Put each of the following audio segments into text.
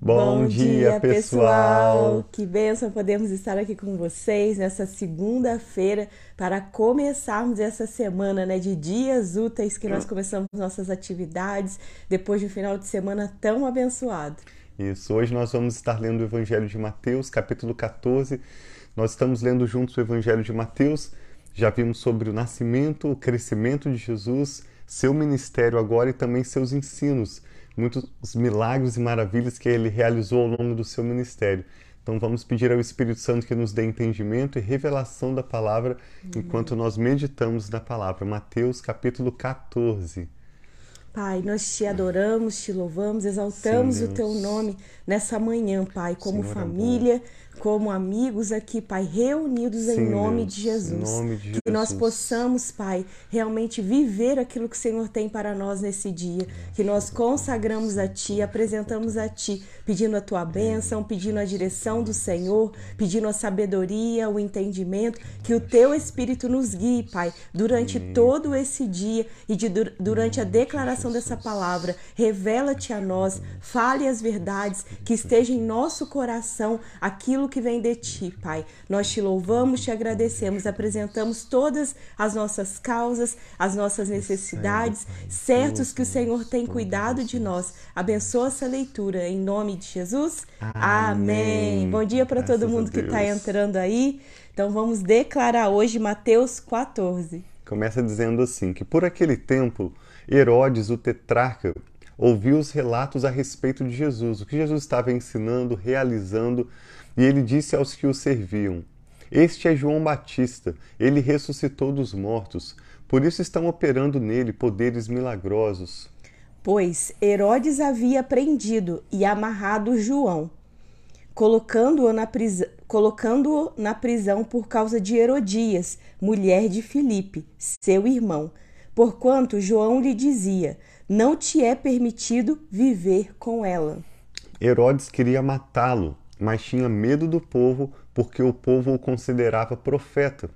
Bom, Bom dia, dia, pessoal! Que bênção podemos estar aqui com vocês nessa segunda-feira para começarmos essa semana né, de dias úteis que nós começamos nossas atividades depois de um final de semana tão abençoado. Isso, hoje nós vamos estar lendo o Evangelho de Mateus, capítulo 14. Nós estamos lendo juntos o Evangelho de Mateus. Já vimos sobre o nascimento, o crescimento de Jesus, seu ministério agora e também seus ensinos muitos milagres e maravilhas que ele realizou ao longo do seu ministério. Então vamos pedir ao Espírito Santo que nos dê entendimento e revelação da palavra enquanto nós meditamos na palavra. Mateus capítulo 14. Pai, nós te adoramos, te louvamos, exaltamos Sim, o teu nome nessa manhã, Pai, como Senhor família, amor como amigos aqui, Pai, reunidos Sim, em nome Deus, de Jesus. Nome de que Jesus. nós possamos, Pai, realmente viver aquilo que o Senhor tem para nós nesse dia. Que nós consagramos a Ti, apresentamos a Ti, pedindo a Tua bênção, pedindo a direção do Senhor, pedindo a sabedoria, o entendimento. Que o Teu Espírito nos guie, Pai, durante todo esse dia e de, durante a declaração dessa palavra. Revela-te a nós, fale as verdades, que esteja em nosso coração aquilo que vem de ti, Pai. Nós te louvamos, te agradecemos, apresentamos todas as nossas causas, as nossas necessidades, certos que o Senhor tem cuidado de nós. Abençoa essa leitura em nome de Jesus. Amém. Amém. Bom dia para todo mundo que está entrando aí. Então vamos declarar hoje Mateus 14. Começa dizendo assim: que por aquele tempo Herodes, o tetrarca, ouviu os relatos a respeito de Jesus, o que Jesus estava ensinando, realizando e ele disse aos que o serviam: Este é João Batista, ele ressuscitou dos mortos, por isso estão operando nele poderes milagrosos. Pois Herodes havia prendido e amarrado João, colocando-o na, pris... colocando na prisão por causa de Herodias, mulher de Filipe, seu irmão, porquanto João lhe dizia: Não te é permitido viver com ela. Herodes queria matá-lo mas tinha medo do povo porque o povo o considerava profeta.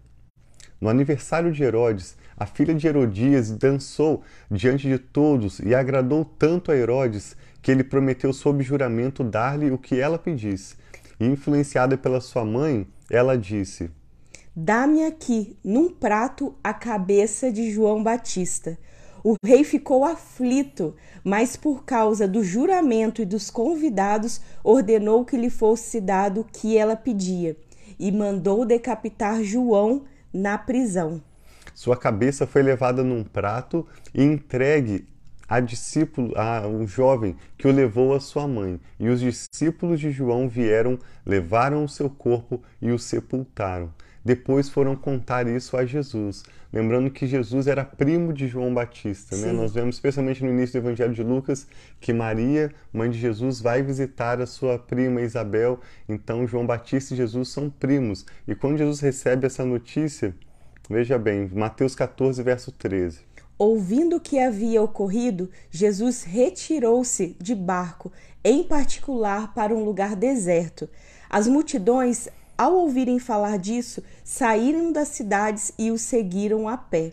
No aniversário de Herodes, a filha de Herodias dançou diante de todos e agradou tanto a Herodes que ele prometeu sob juramento dar-lhe o que ela pedisse. E, influenciada pela sua mãe, ela disse: Dá-me aqui, num prato, a cabeça de João Batista. O rei ficou aflito, mas por causa do juramento e dos convidados, ordenou que lhe fosse dado o que ela pedia e mandou decapitar João na prisão. Sua cabeça foi levada num prato e entregue a discípulo, a um jovem que o levou à sua mãe. E os discípulos de João vieram, levaram o seu corpo e o sepultaram. Depois foram contar isso a Jesus. Lembrando que Jesus era primo de João Batista. Né? Nós vemos, especialmente no início do Evangelho de Lucas, que Maria, mãe de Jesus, vai visitar a sua prima Isabel. Então, João Batista e Jesus são primos. E quando Jesus recebe essa notícia, veja bem, Mateus 14, verso 13. Ouvindo o que havia ocorrido, Jesus retirou-se de barco, em particular para um lugar deserto. As multidões ao ouvirem falar disso, saíram das cidades e o seguiram a pé.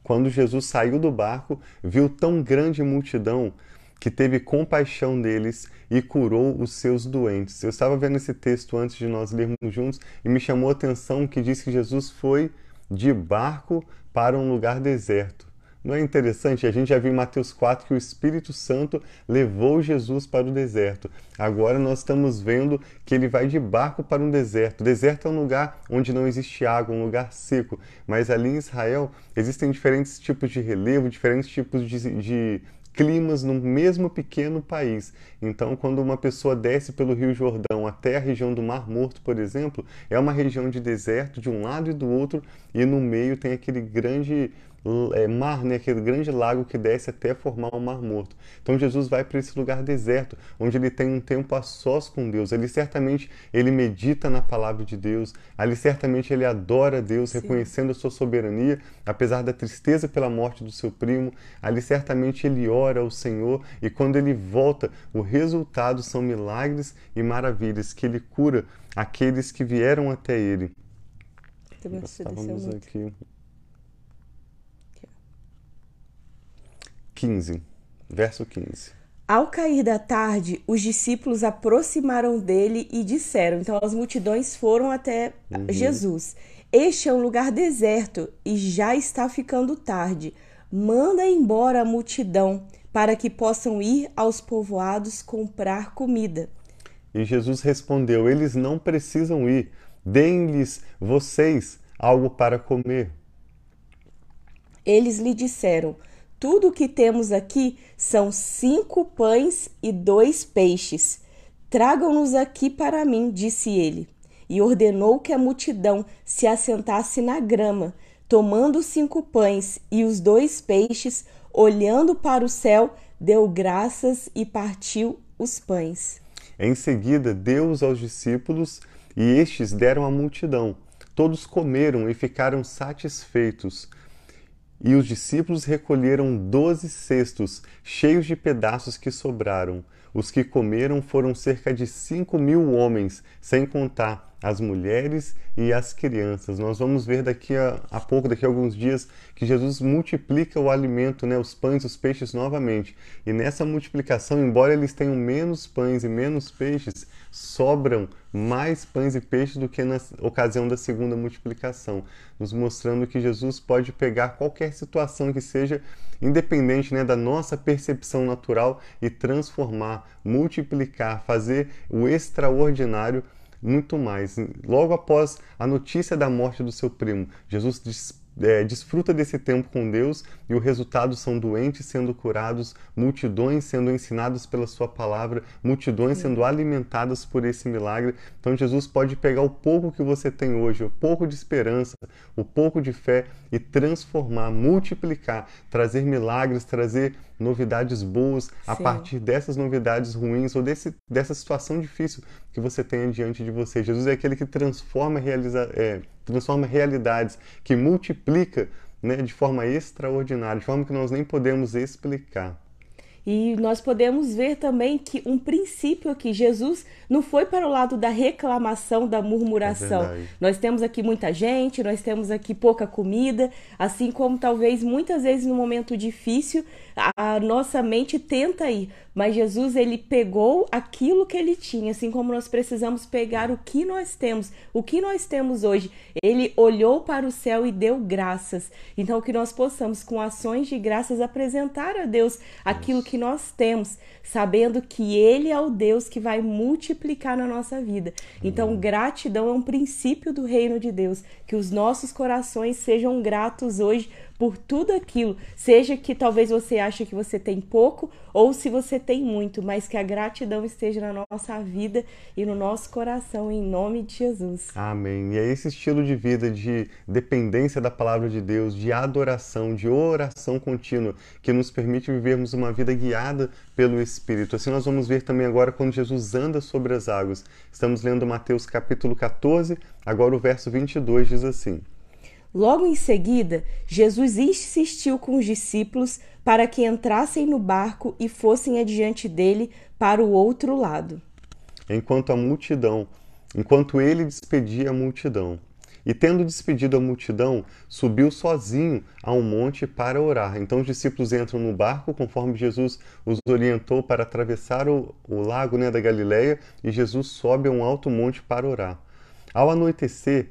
Quando Jesus saiu do barco, viu tão grande multidão que teve compaixão deles e curou os seus doentes. Eu estava vendo esse texto antes de nós lermos juntos e me chamou a atenção que diz que Jesus foi de barco para um lugar deserto. Não é interessante? A gente já viu em Mateus 4 que o Espírito Santo levou Jesus para o deserto. Agora nós estamos vendo que ele vai de barco para um deserto. O deserto é um lugar onde não existe água, um lugar seco. Mas ali em Israel existem diferentes tipos de relevo, diferentes tipos de, de climas no mesmo pequeno país. Então, quando uma pessoa desce pelo Rio Jordão até a região do Mar Morto, por exemplo, é uma região de deserto de um lado e do outro, e no meio tem aquele grande mar, né, aquele grande lago que desce até formar o Mar Morto. Então Jesus vai para esse lugar deserto, onde ele tem um tempo a sós com Deus. Ali certamente ele medita na palavra de Deus, ali certamente ele adora Deus, Sim. reconhecendo a sua soberania, apesar da tristeza pela morte do seu primo. Ali certamente ele ora ao Senhor e quando ele volta, o resultado são milagres e maravilhas que ele cura aqueles que vieram até ele. Estávamos aqui. 15, verso 15. Ao cair da tarde, os discípulos aproximaram dele e disseram: então as multidões foram até uhum. Jesus. Este é um lugar deserto e já está ficando tarde. Manda embora a multidão para que possam ir aos povoados comprar comida. E Jesus respondeu: Eles não precisam ir. Deem-lhes vocês algo para comer. Eles lhe disseram: tudo o que temos aqui são cinco pães e dois peixes. Tragam-nos aqui para mim, disse ele. E ordenou que a multidão se assentasse na grama, tomando os cinco pães e os dois peixes, olhando para o céu, deu graças e partiu os pães. Em seguida, deu-os aos discípulos, e estes deram à multidão. Todos comeram e ficaram satisfeitos. E os discípulos recolheram doze cestos, cheios de pedaços que sobraram. Os que comeram foram cerca de cinco mil homens, sem contar as mulheres e as crianças. Nós vamos ver daqui a, a, pouco, daqui a alguns dias, que Jesus multiplica o alimento, né, os pães, os peixes novamente. E nessa multiplicação, embora eles tenham menos pães e menos peixes, sobram mais pães e peixes do que na ocasião da segunda multiplicação, nos mostrando que Jesus pode pegar qualquer situação que seja independente né, da nossa percepção natural e transformar, multiplicar, fazer o extraordinário muito mais. Logo após a notícia da morte do seu primo, Jesus é, desfruta desse tempo com Deus e o resultado são doentes sendo curados, multidões sendo ensinadas pela sua palavra, multidões sendo alimentadas por esse milagre. Então Jesus pode pegar o pouco que você tem hoje, o pouco de esperança, o pouco de fé e transformar, multiplicar, trazer milagres, trazer novidades boas Sim. a partir dessas novidades ruins ou desse, dessa situação difícil que você tem diante de você. Jesus é aquele que transforma, realiza, é, transforma realidades, que multiplica né, de forma extraordinária, de forma que nós nem podemos explicar. E nós podemos ver também que um princípio aqui, Jesus não foi para o lado da reclamação, da murmuração. É nós temos aqui muita gente, nós temos aqui pouca comida, assim como talvez muitas vezes no momento difícil a nossa mente tenta ir, mas Jesus ele pegou aquilo que ele tinha, assim como nós precisamos pegar o que nós temos, o que nós temos hoje. Ele olhou para o céu e deu graças. Então que nós possamos com ações de graças apresentar a Deus aquilo que nós temos, sabendo que ele é o Deus que vai multiplicar na nossa vida. Então gratidão é um princípio do reino de Deus, que os nossos corações sejam gratos hoje por tudo aquilo, seja que talvez você ache que você tem pouco ou se você tem muito, mas que a gratidão esteja na nossa vida e no nosso coração, em nome de Jesus. Amém. E é esse estilo de vida de dependência da palavra de Deus, de adoração, de oração contínua, que nos permite vivermos uma vida guiada pelo Espírito. Assim nós vamos ver também agora quando Jesus anda sobre as águas. Estamos lendo Mateus capítulo 14, agora o verso 22 diz assim: Logo em seguida, Jesus insistiu com os discípulos para que entrassem no barco e fossem adiante dele para o outro lado. Enquanto a multidão, enquanto ele despedia a multidão, e tendo despedido a multidão, subiu sozinho a um monte para orar. Então os discípulos entram no barco, conforme Jesus os orientou para atravessar o, o lago né, da Galileia, e Jesus sobe a um alto monte para orar. Ao anoitecer,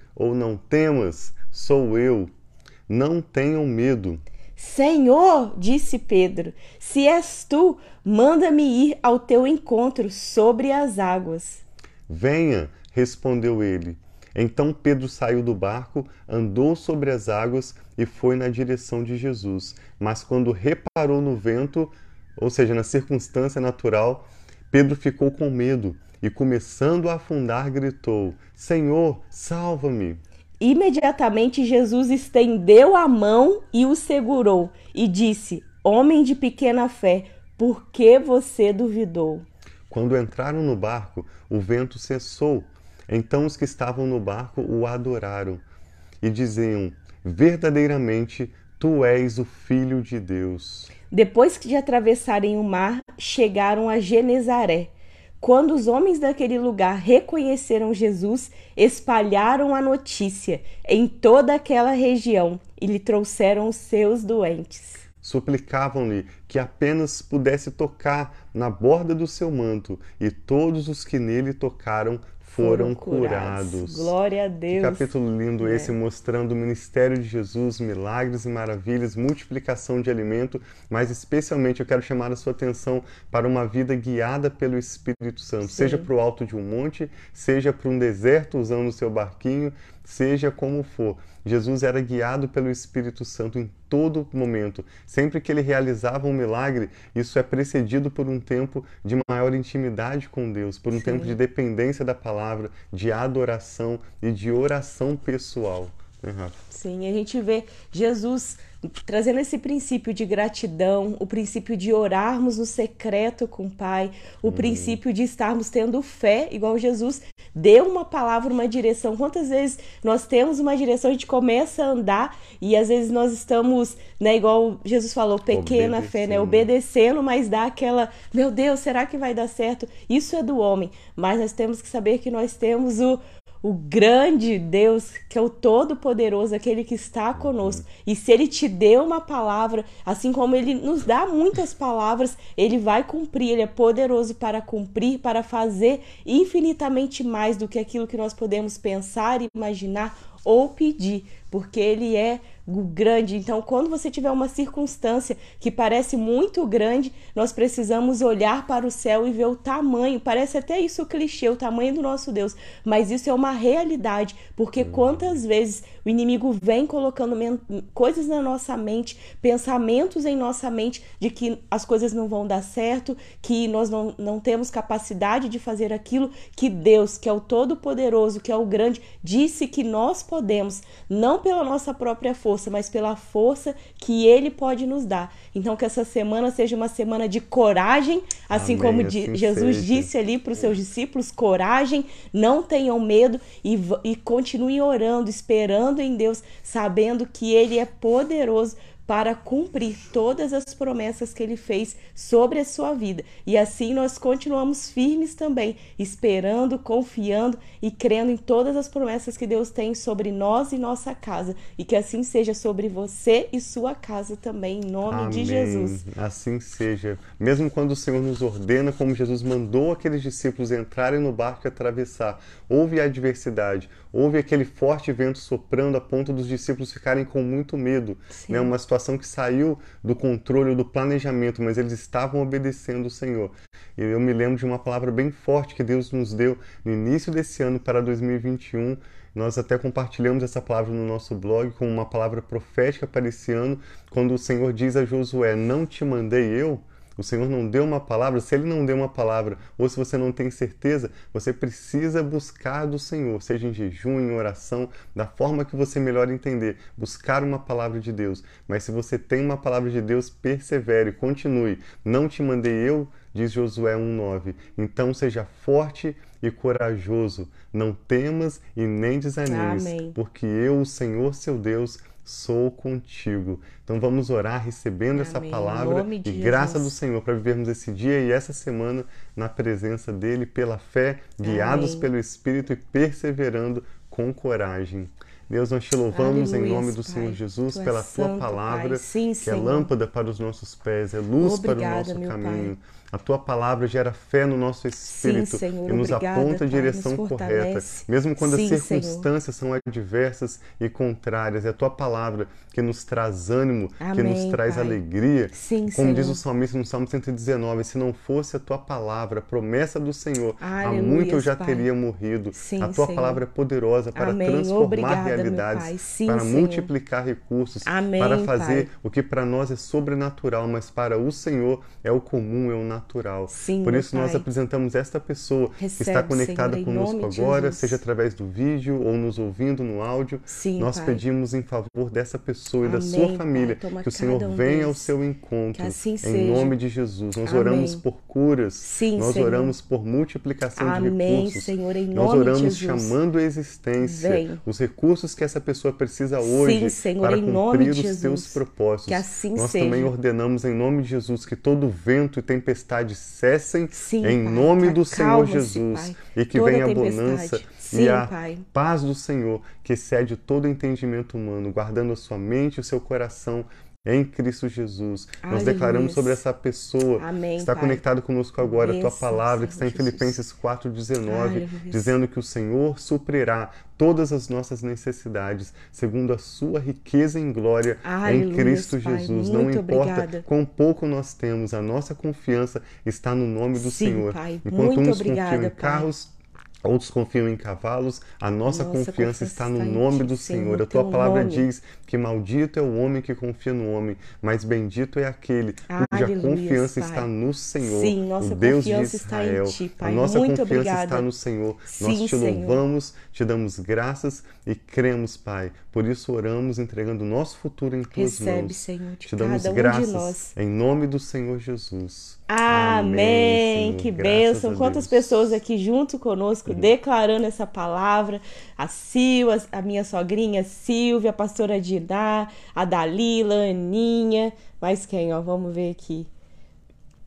ou não temas, sou eu. Não tenham medo. Senhor, disse Pedro, se és tu, manda-me ir ao teu encontro sobre as águas. Venha, respondeu ele. Então Pedro saiu do barco, andou sobre as águas e foi na direção de Jesus. Mas quando reparou no vento, ou seja, na circunstância natural, Pedro ficou com medo e, começando a afundar, gritou: Senhor, salva-me! Imediatamente Jesus estendeu a mão e o segurou e disse: Homem de pequena fé, Por que você duvidou? Quando entraram no barco, o vento cessou. Então os que estavam no barco o adoraram e diziam: Verdadeiramente tu és o Filho de Deus. Depois de atravessarem o mar, chegaram a Genezaré. Quando os homens daquele lugar reconheceram Jesus, espalharam a notícia em toda aquela região e lhe trouxeram os seus doentes. Suplicavam-lhe que apenas pudesse tocar na borda do seu manto, e todos os que nele tocaram foram, curados. Glória a Deus. Que capítulo lindo é. esse, mostrando o ministério de Jesus, milagres e maravilhas, multiplicação de alimento, mas especialmente eu quero chamar a sua atenção para uma vida guiada pelo Espírito Santo, Sim. seja para o alto de um monte, seja para um deserto usando o seu barquinho, seja como for. Jesus era guiado pelo Espírito Santo em todo momento. Sempre que ele realizava um milagre, isso é precedido por um tempo de maior intimidade com Deus, por um Sim. tempo de dependência da palavra, de adoração e de oração pessoal. Uhum. Sim, a gente vê Jesus trazendo esse princípio de gratidão, o princípio de orarmos no secreto com o Pai, o uhum. princípio de estarmos tendo fé, igual Jesus deu uma palavra, uma direção. Quantas vezes nós temos uma direção, a gente começa a andar e às vezes nós estamos, né, igual Jesus falou, pequena fé, né, obedecendo, mas dá aquela, meu Deus, será que vai dar certo? Isso é do homem, mas nós temos que saber que nós temos o o grande Deus, que é o Todo-Poderoso, aquele que está conosco. E se ele te deu uma palavra, assim como ele nos dá muitas palavras, ele vai cumprir, ele é poderoso para cumprir, para fazer infinitamente mais do que aquilo que nós podemos pensar, imaginar ou pedir, porque ele é grande. Então, quando você tiver uma circunstância que parece muito grande, nós precisamos olhar para o céu e ver o tamanho. Parece até isso clichê, o tamanho do nosso Deus, mas isso é uma realidade, porque quantas vezes o inimigo vem colocando coisas na nossa mente, pensamentos em nossa mente de que as coisas não vão dar certo, que nós não, não temos capacidade de fazer aquilo que Deus, que é o Todo-Poderoso, que é o Grande, disse que nós podemos, não pela nossa própria força, mas pela força que Ele pode nos dar. Então, que essa semana seja uma semana de coragem, assim Amém, como assim Jesus seja. disse ali para os seus discípulos: coragem, não tenham medo e, e continuem orando, esperando em Deus, sabendo que Ele é poderoso para cumprir todas as promessas que ele fez sobre a sua vida. E assim nós continuamos firmes também, esperando, confiando e crendo em todas as promessas que Deus tem sobre nós e nossa casa. E que assim seja sobre você e sua casa também, em nome Amém. de Jesus. Assim seja. Mesmo quando o Senhor nos ordena, como Jesus mandou aqueles discípulos entrarem no barco e atravessar, houve adversidade, houve aquele forte vento soprando a ponto dos discípulos ficarem com muito medo, Sim. né? Uma situação situação que saiu do controle do planejamento, mas eles estavam obedecendo o Senhor. E eu me lembro de uma palavra bem forte que Deus nos deu no início desse ano para 2021. Nós até compartilhamos essa palavra no nosso blog como uma palavra profética para esse ano, quando o Senhor diz a Josué: Não te mandei eu? O Senhor não deu uma palavra, se Ele não deu uma palavra, ou se você não tem certeza, você precisa buscar do Senhor, seja em jejum, em oração, da forma que você melhor entender, buscar uma palavra de Deus. Mas se você tem uma palavra de Deus, persevere, continue. Não te mandei eu, diz Josué 1,9. Então seja forte e corajoso, não temas e nem desanimes, Amém. porque eu, o Senhor seu Deus, sou contigo. Então vamos orar recebendo Amém. essa palavra e Jesus. graça do Senhor para vivermos esse dia e essa semana na presença dele pela fé, guiados Amém. pelo Espírito e perseverando com coragem. Deus, nós te louvamos Aleluia, em nome do Pai. Senhor Jesus tu pela tua palavra, Sim, que é lâmpada para os nossos pés, é luz Obrigada, para o nosso caminho. Pai. A tua palavra gera fé no nosso espírito Sim, Senhor, e nos obrigada, aponta a direção correta, mesmo quando Sim, as circunstâncias Senhor. são adversas e contrárias. É a tua palavra que nos traz ânimo, Amém, que nos traz Pai. alegria. Sim, Como Senhor. diz o salmista no Salmo 119, se não fosse a tua palavra, a promessa do Senhor, Aleluia, há muito eu já Pai. teria morrido. A tua palavra é poderosa para Amém. transformar Obrigada, realidades, para multiplicar recursos, Amém, para fazer Pai. o que para nós é sobrenatural, mas para o Senhor é o comum, é o natural natural. Sim, Por isso nós Pai. apresentamos esta pessoa que Recebe, está conectada Senhor, conosco de agora, seja através do vídeo ou nos ouvindo no áudio. Sim, nós Pai. pedimos em favor dessa pessoa e da Amém, sua Pai. família Toma que o Senhor um venha ao seu encontro. Que assim em seja. nome de Jesus. Nós Amém. oramos por curas. Sim, nós Senhor. oramos por multiplicação de Amém, recursos. Senhor, em nós nome de oramos Jesus. chamando a existência Vem. os recursos que essa pessoa precisa hoje Sim, Senhor, para em cumprir nome de os seus propósitos. Que assim nós seja. também ordenamos em nome de Jesus que todo vento e tempestade cessem Sim, em Pai, nome do Senhor Jesus Pai, e que toda venha a bonança Sim, e a Pai. paz do Senhor que excede todo entendimento humano, guardando a sua mente e o seu coração em Cristo Jesus. Nós Aleluia. declaramos sobre essa pessoa Amém, que está Pai. conectado conosco agora, a tua palavra que está em Jesus. Filipenses 4:19, Aleluia. dizendo que o Senhor suprirá todas as nossas necessidades, segundo a sua riqueza em glória em Aleluia, Cristo Pai. Jesus. Não importa obrigada. quão pouco nós temos, a nossa confiança está no nome do Sim, Senhor. Pai. Enquanto Muito uns obrigada, confiam em carros, Outros confiam em cavalos, a nossa, Nossa confiança confiança está no em nome do Senhor, Senhor. A tua palavra nome. diz que maldito é o homem que confia no homem, mas bendito é aquele cuja Aleluia, confiança Pai. está no Senhor, Sim, nossa o Deus de confiança está em Israel. ti, Pai. A nossa Muito confiança obrigada. está no Senhor. Sim, Nós te Senhor. louvamos, te damos graças e cremos, Pai. Por isso oramos entregando o nosso futuro em tuas Recebe, mãos. Senhor, de te damos um graças de nós. em nome do Senhor Jesus. Amém. Senhor. Que Graças bênção. Quantas. Uhum. pessoas aqui junto conosco declarando essa palavra. A Sil, a, minha sogrinha Silvia, a pastora Diná, a Dalila, Aninha. Mais quem, ó? Vamos ver aqui.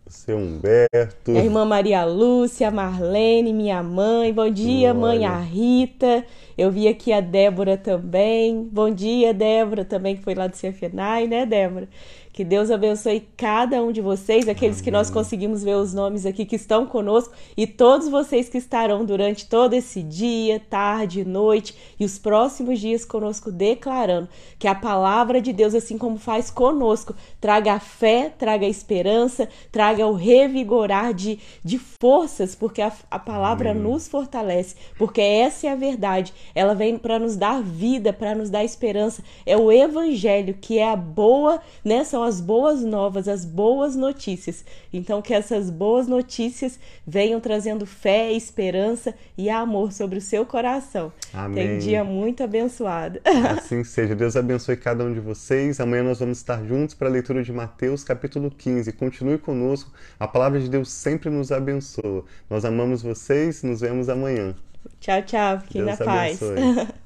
Seu Humberto. A irmã Maria Lúcia, Marlene, minha mãe. Bom dia, mãe, Glória. a Rita. Eu vi aqui a Débora também. Bom dia, Débora, também que foi lá do CFNAI, né, Débora? Que Deus abençoe cada um de vocês, aqueles que nós conseguimos ver os nomes aqui que estão conosco e todos vocês que estarão durante todo esse dia, tarde, noite e os próximos dias conosco, declarando que a palavra de Deus, assim como faz conosco, traga fé, traga esperança, traga o revigorar de, de forças, porque a, a palavra nos fortalece, porque essa é a verdade. Ela vem para nos dar vida, para nos dar esperança. É o evangelho que é a boa, né? São as boas novas, as boas notícias. Então que essas boas notícias venham trazendo fé, esperança e amor sobre o seu coração. Amém. Tem um dia muito abençoado. Assim seja. Deus abençoe cada um de vocês. Amanhã nós vamos estar juntos para a leitura de Mateus, capítulo 15. Continue conosco. A palavra de Deus sempre nos abençoa. Nós amamos vocês. Nos vemos amanhã. Tchau, tchau. Fiquem Deus na paz. abençoe.